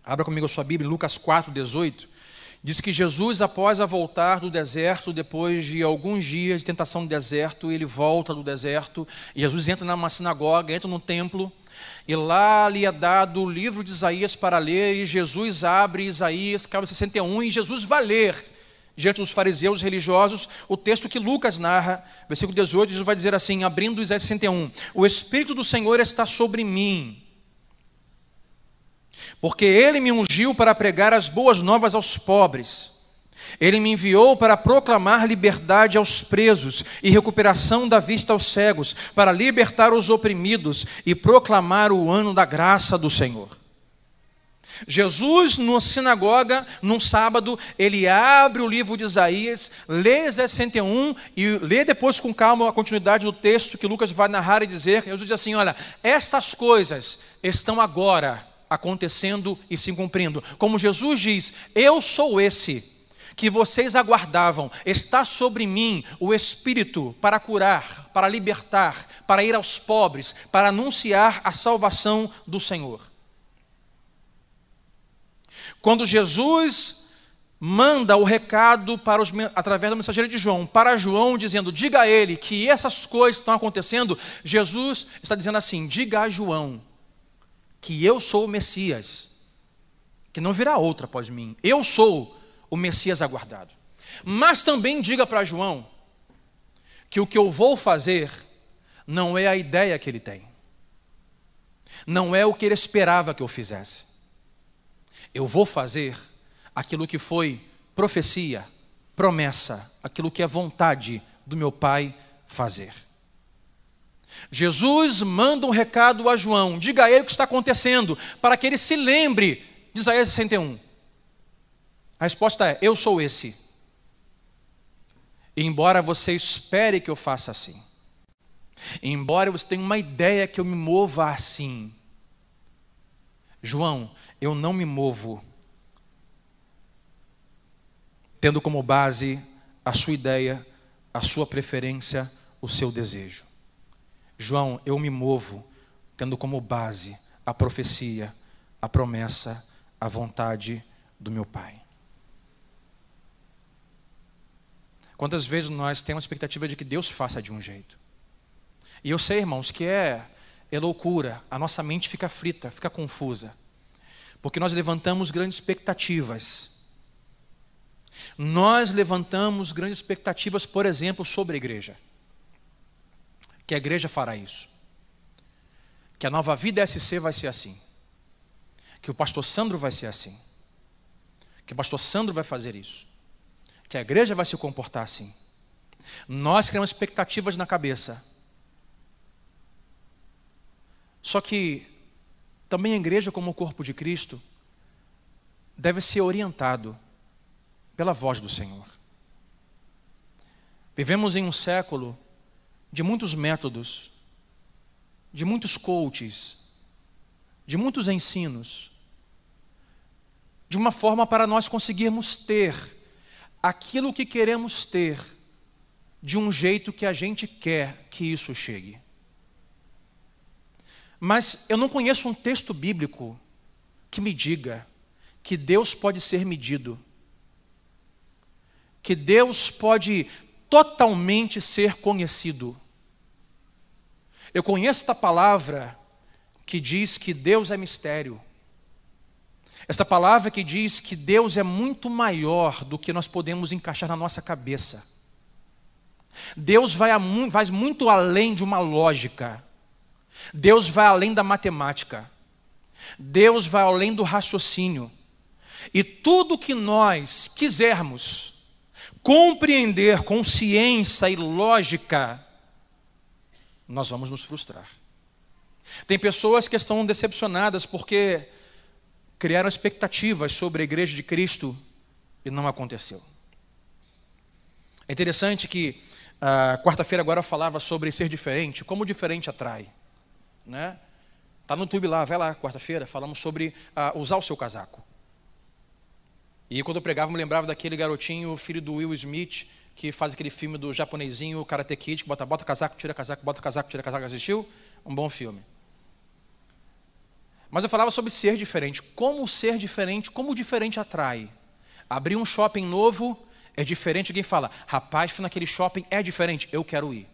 abra comigo a sua Bíblia, Lucas 4, 18, diz que Jesus, após a voltar do deserto, depois de alguns dias de tentação no deserto, ele volta do deserto, e Jesus entra numa sinagoga, entra no templo, e lá lhe é dado o livro de Isaías para ler, e Jesus abre Isaías, capítulo 61, e Jesus vai ler. Diante dos fariseus religiosos o texto que Lucas narra, versículo 18, Jesus vai dizer assim, abrindo Isaías 61, o Espírito do Senhor está sobre mim, porque Ele me ungiu para pregar as boas novas aos pobres, Ele me enviou para proclamar liberdade aos presos e recuperação da vista aos cegos, para libertar os oprimidos e proclamar o ano da graça do Senhor. Jesus, na sinagoga, num sábado, ele abre o livro de Isaías, lê Isaías 61 e lê depois com calma a continuidade do texto que Lucas vai narrar e dizer. Jesus diz assim: Olha, estas coisas estão agora acontecendo e se cumprindo. Como Jesus diz: Eu sou esse que vocês aguardavam, está sobre mim o Espírito para curar, para libertar, para ir aos pobres, para anunciar a salvação do Senhor. Quando Jesus manda o recado para os, através da mensageira de João, para João, dizendo: diga a ele que essas coisas estão acontecendo, Jesus está dizendo assim: diga a João que eu sou o Messias, que não virá outra após mim, eu sou o Messias aguardado. Mas também diga para João que o que eu vou fazer não é a ideia que ele tem, não é o que ele esperava que eu fizesse eu vou fazer aquilo que foi profecia, promessa, aquilo que é vontade do meu Pai fazer. Jesus manda um recado a João, diga a ele o que está acontecendo, para que ele se lembre de Isaías 61. A resposta é: Eu sou esse. E embora você espere que eu faça assim, embora você tenha uma ideia que eu me mova assim, João, eu não me movo tendo como base a sua ideia, a sua preferência, o seu desejo. João, eu me movo tendo como base a profecia, a promessa, a vontade do meu Pai. Quantas vezes nós temos a expectativa de que Deus faça de um jeito? E eu sei, irmãos, que é, é loucura, a nossa mente fica frita, fica confusa, porque nós levantamos grandes expectativas. Nós levantamos grandes expectativas, por exemplo, sobre a igreja que a igreja fará isso. Que a nova vida SC vai ser assim. Que o pastor Sandro vai ser assim. Que o pastor Sandro vai fazer isso. Que a igreja vai se comportar assim. Nós criamos expectativas na cabeça. Só que também a igreja, como o corpo de Cristo, deve ser orientado pela voz do Senhor. Vivemos em um século de muitos métodos, de muitos coaches, de muitos ensinos, de uma forma para nós conseguirmos ter aquilo que queremos ter, de um jeito que a gente quer que isso chegue. Mas eu não conheço um texto bíblico que me diga que Deus pode ser medido, que Deus pode totalmente ser conhecido. Eu conheço esta palavra que diz que Deus é mistério. Esta palavra que diz que Deus é muito maior do que nós podemos encaixar na nossa cabeça. Deus vai, a, vai muito além de uma lógica. Deus vai além da matemática. Deus vai além do raciocínio. E tudo que nós quisermos compreender com ciência e lógica, nós vamos nos frustrar. Tem pessoas que estão decepcionadas porque criaram expectativas sobre a igreja de Cristo e não aconteceu. É interessante que uh, quarta-feira agora eu falava sobre ser diferente, como diferente atrai, né? Tá no YouTube lá, vai lá quarta-feira, falamos sobre uh, usar o seu casaco. E quando eu pregava, me lembrava daquele garotinho, filho do Will Smith, que faz aquele filme do japonesinho, Karate Kid, que bota, bota casaco, tira casaco, bota casaco, tira casaco. Assistiu? Um bom filme. Mas eu falava sobre ser diferente. Como ser diferente, como o diferente atrai. Abrir um shopping novo é diferente. Alguém fala, rapaz, fui naquele shopping, é diferente, eu quero ir.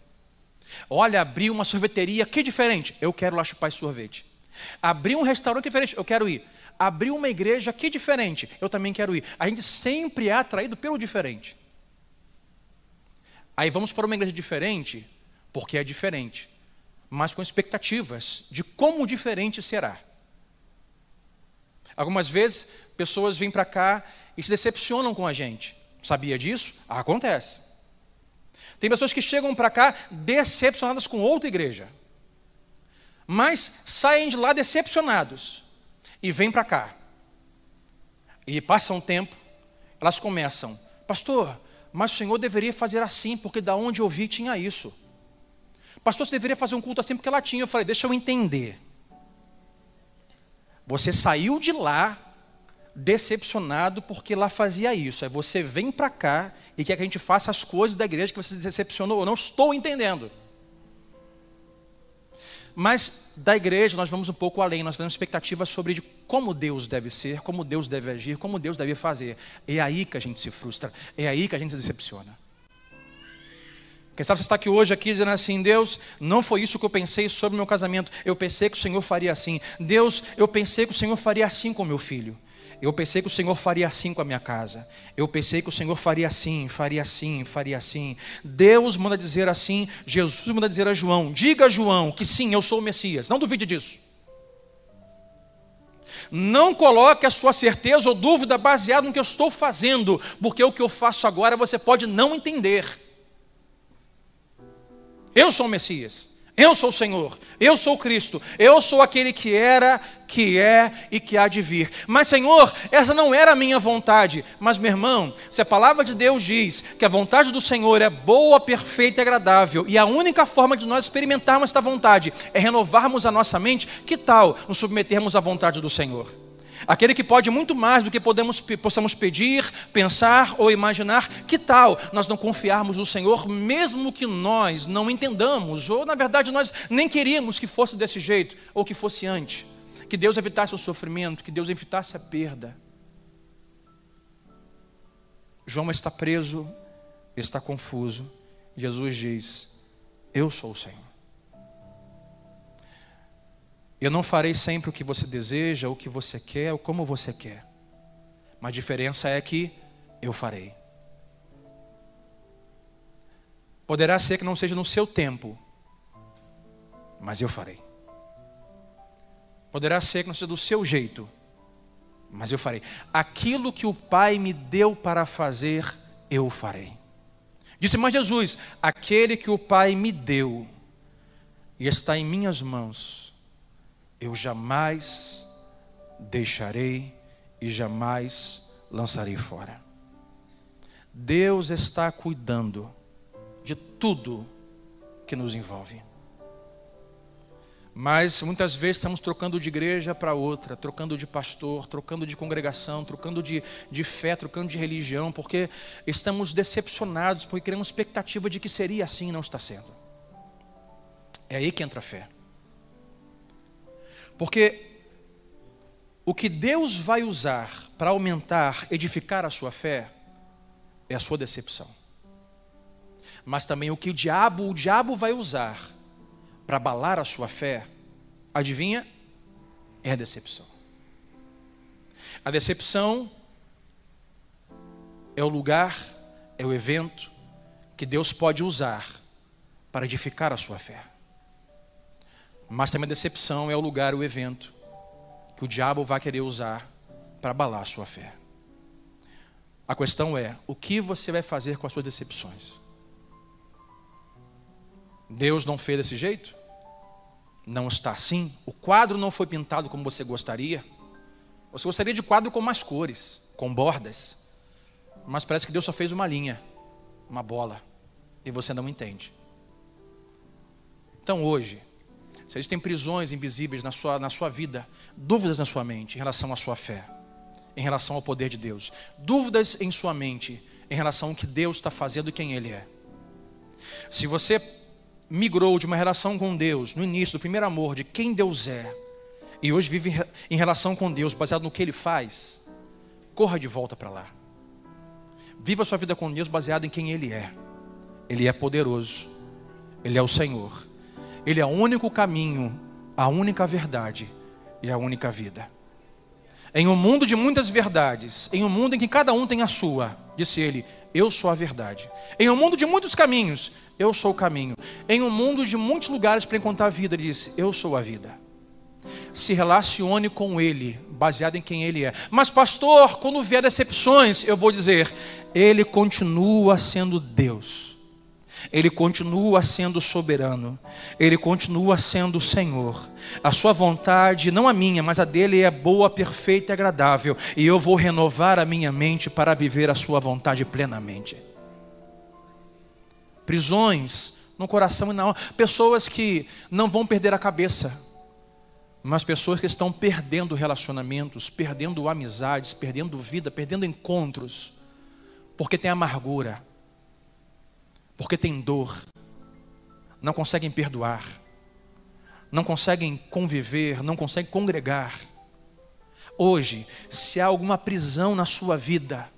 Olha, abri uma sorveteria, que diferente, eu quero lá chupar sorvete. Abri um restaurante diferente, eu quero ir abriu uma igreja que diferente, eu também quero ir. A gente sempre é atraído pelo diferente. Aí vamos para uma igreja diferente, porque é diferente, mas com expectativas de como diferente será. Algumas vezes, pessoas vêm para cá e se decepcionam com a gente. Sabia disso? Acontece. Tem pessoas que chegam para cá decepcionadas com outra igreja, mas saem de lá decepcionados e vêm para cá. E passa um tempo, elas começam, pastor, mas o senhor deveria fazer assim, porque da onde eu vi tinha isso. Pastor, você deveria fazer um culto assim, porque ela tinha. Eu falei, deixa eu entender. Você saiu de lá decepcionado porque lá fazia isso. Aí você vem para cá e quer que a gente faça as coisas da igreja que você decepcionou. Eu não estou entendendo. Mas da igreja nós vamos um pouco além, nós temos expectativas sobre de como Deus deve ser, como Deus deve agir, como Deus deve fazer. É aí que a gente se frustra, é aí que a gente se decepciona. Quem sabe você está aqui hoje aqui dizendo assim, Deus, não foi isso que eu pensei sobre o meu casamento. Eu pensei que o Senhor faria assim. Deus, eu pensei que o Senhor faria assim com meu filho. Eu pensei que o Senhor faria assim com a minha casa. Eu pensei que o Senhor faria assim, faria assim, faria assim. Deus manda dizer assim, Jesus manda dizer a João: diga a João que sim, eu sou o Messias. Não duvide disso. Não coloque a sua certeza ou dúvida baseada no que eu estou fazendo, porque o que eu faço agora você pode não entender. Eu sou o Messias. Eu sou o Senhor, eu sou Cristo, eu sou aquele que era, que é e que há de vir. Mas, Senhor, essa não era a minha vontade. Mas, meu irmão, se a palavra de Deus diz que a vontade do Senhor é boa, perfeita e agradável, e a única forma de nós experimentarmos esta vontade é renovarmos a nossa mente, que tal nos submetermos à vontade do Senhor? Aquele que pode muito mais do que podemos, possamos pedir, pensar ou imaginar. Que tal nós não confiarmos no Senhor, mesmo que nós não entendamos, ou na verdade nós nem queríamos que fosse desse jeito, ou que fosse antes? Que Deus evitasse o sofrimento, que Deus evitasse a perda. João está preso, está confuso. Jesus diz: Eu sou o Senhor. Eu não farei sempre o que você deseja, o que você quer, ou como você quer. Mas a diferença é que eu farei. Poderá ser que não seja no seu tempo, mas eu farei. Poderá ser que não seja do seu jeito, mas eu farei. Aquilo que o Pai me deu para fazer, eu farei. Disse mais Jesus: aquele que o Pai me deu e está em minhas mãos, eu jamais deixarei e jamais lançarei fora. Deus está cuidando de tudo que nos envolve. Mas muitas vezes estamos trocando de igreja para outra, trocando de pastor, trocando de congregação, trocando de, de fé, trocando de religião, porque estamos decepcionados, porque criamos expectativa de que seria assim e não está sendo. É aí que entra a fé. Porque o que Deus vai usar para aumentar, edificar a sua fé, é a sua decepção. Mas também o que o diabo, o diabo vai usar para abalar a sua fé, adivinha? É a decepção. A decepção é o lugar, é o evento que Deus pode usar para edificar a sua fé. Mas também a decepção é o lugar, o evento que o diabo vai querer usar para abalar a sua fé. A questão é: o que você vai fazer com as suas decepções? Deus não fez desse jeito? Não está assim? O quadro não foi pintado como você gostaria? Você gostaria de quadro com mais cores, com bordas, mas parece que Deus só fez uma linha, uma bola, e você não entende. Então hoje, se existem prisões invisíveis na sua, na sua vida, dúvidas na sua mente em relação à sua fé, em relação ao poder de Deus, dúvidas em sua mente em relação ao que Deus está fazendo e quem Ele é. Se você migrou de uma relação com Deus no início, do primeiro amor, de quem Deus é, e hoje vive em relação com Deus, baseado no que Ele faz, corra de volta para lá. Viva a sua vida com Deus baseado em quem Ele é. Ele é poderoso, Ele é o Senhor. Ele é o único caminho, a única verdade e a única vida. Em um mundo de muitas verdades, em um mundo em que cada um tem a sua, disse ele, eu sou a verdade. Em um mundo de muitos caminhos, eu sou o caminho. Em um mundo de muitos lugares para encontrar a vida, ele disse, eu sou a vida. Se relacione com ele, baseado em quem ele é. Mas, pastor, quando vier decepções, eu vou dizer, ele continua sendo Deus ele continua sendo soberano, Ele continua sendo o Senhor. A Sua vontade, não a minha, mas a dele é boa, perfeita e agradável, e eu vou renovar a minha mente para viver a Sua vontade plenamente. Prisões no coração e na alma, pessoas que não vão perder a cabeça, mas pessoas que estão perdendo relacionamentos, perdendo amizades, perdendo vida, perdendo encontros, porque tem amargura porque tem dor, não conseguem perdoar, não conseguem conviver, não conseguem congregar. Hoje, se há alguma prisão na sua vida,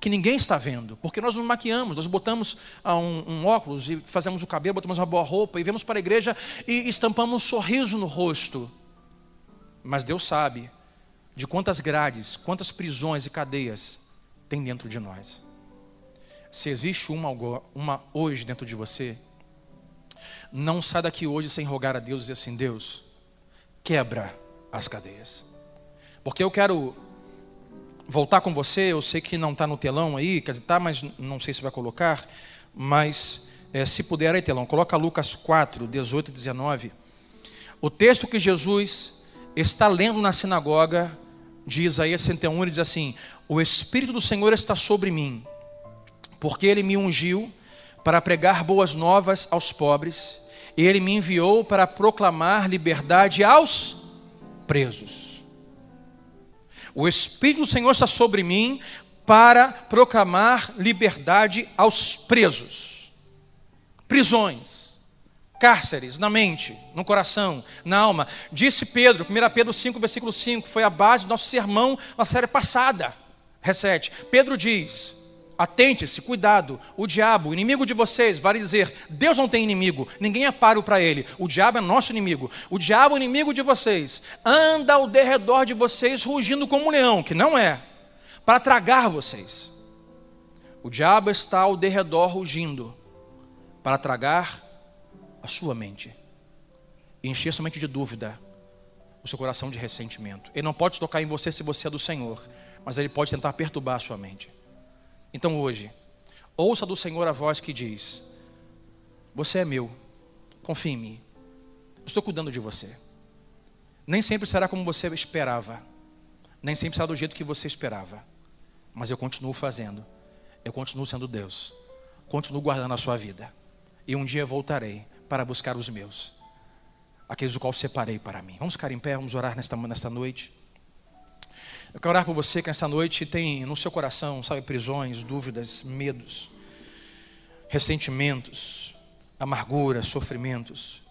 que ninguém está vendo, porque nós nos maquiamos, nós botamos ah, um, um, óculos e fazemos o cabelo, botamos uma boa roupa e vemos para a igreja e estampamos um sorriso no rosto. Mas Deus sabe de quantas grades, quantas prisões e cadeias tem dentro de nós se existe uma, uma hoje dentro de você, não sai daqui hoje sem rogar a Deus e dizer assim: Deus, quebra as cadeias. Porque eu quero voltar com você, eu sei que não está no telão aí, quer dizer, tá, mas não sei se vai colocar, mas é, se puder aí, telão, coloca Lucas 4, 18 e 19. O texto que Jesus está lendo na sinagoga de Isaías 61, ele diz assim: O Espírito do Senhor está sobre mim, porque ele me ungiu para pregar boas novas aos pobres, e ele me enviou para proclamar liberdade aos presos. O Espírito do Senhor está sobre mim para proclamar liberdade aos presos. Prisões, cárceres na mente, no coração, na alma. Disse Pedro, 1 Pedro 5, versículo 5, foi a base do nosso sermão na série passada. Recete. Pedro diz: Atente-se, cuidado. O diabo, o inimigo de vocês, vai dizer: Deus não tem inimigo, ninguém é páreo para ele. O diabo é nosso inimigo. O diabo, inimigo de vocês, anda ao derredor de vocês rugindo como um leão, que não é, para tragar vocês. O diabo está ao derredor rugindo para tragar a sua mente e encher sua mente de dúvida, o seu coração de ressentimento. Ele não pode tocar em você se você é do Senhor, mas ele pode tentar perturbar a sua mente. Então hoje, ouça do Senhor a voz que diz: Você é meu, confie em mim, estou cuidando de você. Nem sempre será como você esperava, nem sempre será do jeito que você esperava, mas eu continuo fazendo, eu continuo sendo Deus, continuo guardando a sua vida, e um dia voltarei para buscar os meus, aqueles o qual separei para mim. Vamos ficar em pé, vamos orar nesta, nesta noite. Eu quero orar por você que essa noite tem no seu coração, sabe, prisões, dúvidas, medos, ressentimentos, amargura, sofrimentos.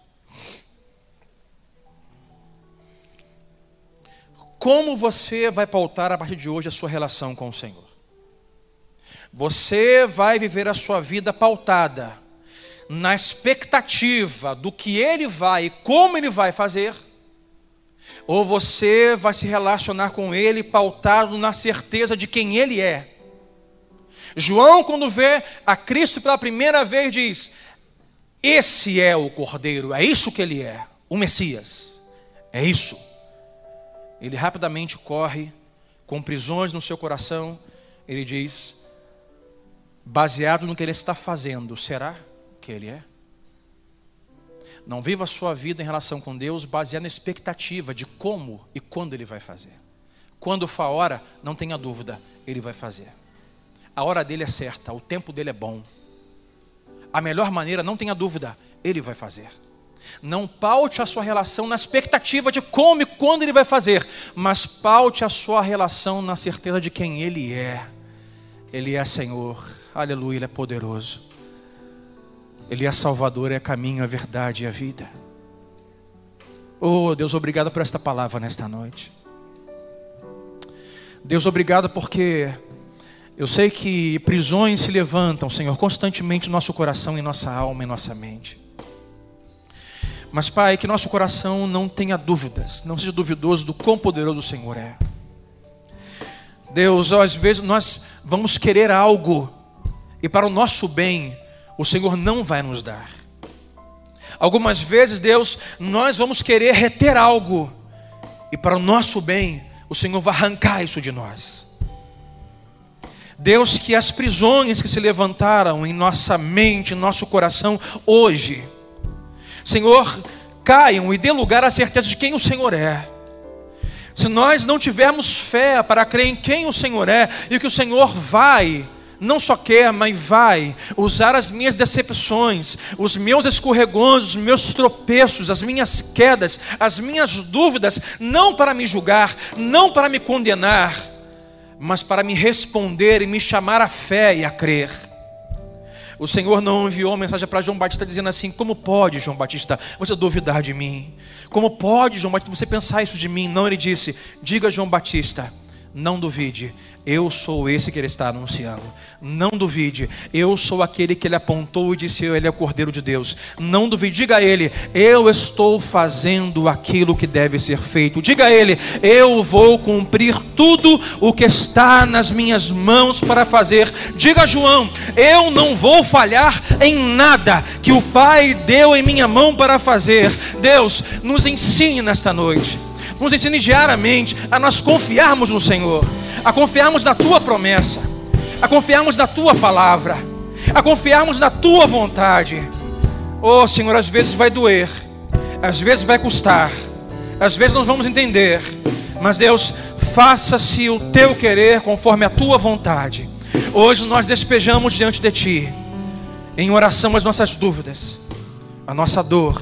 Como você vai pautar a partir de hoje a sua relação com o Senhor? Você vai viver a sua vida pautada na expectativa do que Ele vai e como Ele vai fazer ou você vai se relacionar com Ele pautado na certeza de quem Ele é. João, quando vê a Cristo pela primeira vez, diz: Esse é o Cordeiro, é isso que Ele é, o Messias, é isso. Ele rapidamente corre, com prisões no seu coração, ele diz: Baseado no que Ele está fazendo, será que Ele é? Não viva a sua vida em relação com Deus baseada na expectativa de como e quando Ele vai fazer. Quando for a hora, não tenha dúvida, Ele vai fazer. A hora dele é certa, o tempo dele é bom. A melhor maneira, não tenha dúvida, Ele vai fazer. Não paute a sua relação na expectativa de como e quando Ele vai fazer, mas paute a sua relação na certeza de quem Ele é. Ele é Senhor, aleluia, Ele é poderoso. Ele é Salvador, é caminho, a verdade e a vida. Oh, Deus, obrigado por esta palavra nesta noite. Deus, obrigado porque eu sei que prisões se levantam, Senhor, constantemente no nosso coração, em nossa alma, em nossa mente. Mas, Pai, que nosso coração não tenha dúvidas, não seja duvidoso do quão poderoso o Senhor é. Deus, às vezes nós vamos querer algo, e para o nosso bem, o Senhor não vai nos dar. Algumas vezes, Deus, nós vamos querer reter algo, e para o nosso bem, o Senhor vai arrancar isso de nós. Deus, que as prisões que se levantaram em nossa mente, em nosso coração hoje, Senhor, caiam e dê lugar à certeza de quem o Senhor é. Se nós não tivermos fé para crer em quem o Senhor é e que o Senhor vai não só quer, mas vai usar as minhas decepções, os meus escorregões, os meus tropeços, as minhas quedas, as minhas dúvidas, não para me julgar, não para me condenar, mas para me responder e me chamar a fé e a crer. O Senhor não enviou mensagem para João Batista dizendo assim: Como pode, João Batista, você duvidar de mim? Como pode, João Batista, você pensar isso de mim? Não, ele disse: Diga, João Batista, não duvide, eu sou esse que ele está anunciando. Não duvide, eu sou aquele que ele apontou e disse: Ele é o Cordeiro de Deus. Não duvide, diga a ele: Eu estou fazendo aquilo que deve ser feito. Diga a ele: Eu vou cumprir tudo o que está nas minhas mãos para fazer. Diga a João: Eu não vou falhar em nada que o Pai deu em minha mão para fazer. Deus, nos ensine nesta noite nos ensine diariamente a nós confiarmos no Senhor, a confiarmos na tua promessa, a confiarmos na tua palavra, a confiarmos na tua vontade. Oh, Senhor, às vezes vai doer, às vezes vai custar, às vezes nós vamos entender, mas Deus, faça-se o teu querer conforme a tua vontade. Hoje nós despejamos diante de ti, em oração, as nossas dúvidas, a nossa dor,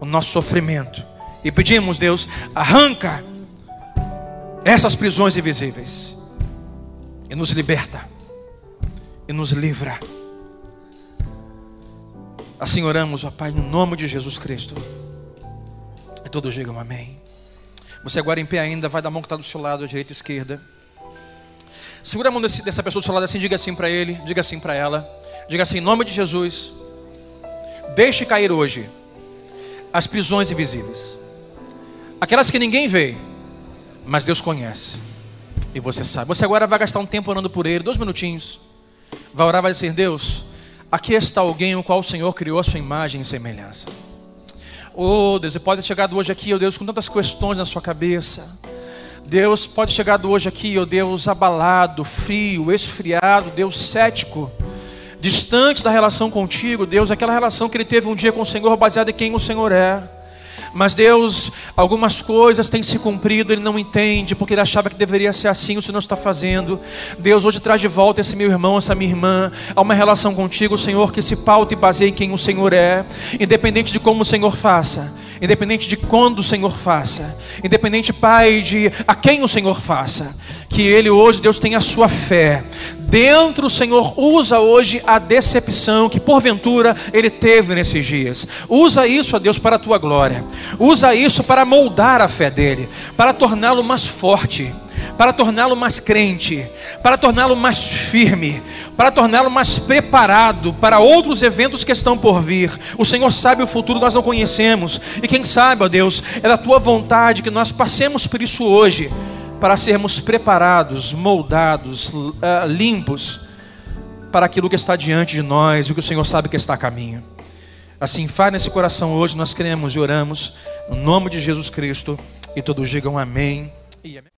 o nosso sofrimento, e pedimos, Deus, arranca essas prisões invisíveis e nos liberta e nos livra. Assim oramos, ó Pai, no nome de Jesus Cristo. E todos digam amém. Você agora em pé ainda, vai dar a mão que está do seu lado, à direita e à esquerda. Segura a mão desse, dessa pessoa do seu lado assim, diga assim para ele, diga assim para ela. Diga assim, em nome de Jesus, deixe cair hoje as prisões invisíveis. Aquelas que ninguém vê, mas Deus conhece. E você sabe. Você agora vai gastar um tempo orando por ele, dois minutinhos. Vai orar, vai dizer: Deus, aqui está alguém o qual o Senhor criou a sua imagem e semelhança. Oh Deus, pode chegar hoje aqui, oh Deus, com tantas questões na sua cabeça. Deus pode chegar hoje aqui, oh Deus, abalado, frio, esfriado, Deus cético, distante da relação contigo, Deus, aquela relação que ele teve um dia com o Senhor, baseada em quem o Senhor é. Mas Deus, algumas coisas têm se cumprido, Ele não entende, porque Ele achava que deveria ser assim, o Senhor está fazendo. Deus hoje traz de volta esse meu irmão, essa minha irmã, a uma relação contigo, Senhor, que se pauta e baseia em quem o Senhor é, independente de como o Senhor faça independente de quando o Senhor faça, independente, Pai, de a quem o Senhor faça, que ele hoje, Deus, tenha a sua fé. Dentro, o Senhor usa hoje a decepção que porventura ele teve nesses dias. Usa isso, a Deus, para a tua glória. Usa isso para moldar a fé dele, para torná-lo mais forte para torná-lo mais crente, para torná-lo mais firme, para torná-lo mais preparado para outros eventos que estão por vir. O Senhor sabe o futuro, nós não conhecemos, e quem sabe, ó Deus, é da tua vontade que nós passemos por isso hoje, para sermos preparados, moldados, uh, limpos para aquilo que está diante de nós e o que o Senhor sabe que está a caminho. Assim, faz nesse coração hoje, nós cremos e oramos, no nome de Jesus Cristo, e todos digam amém e amém.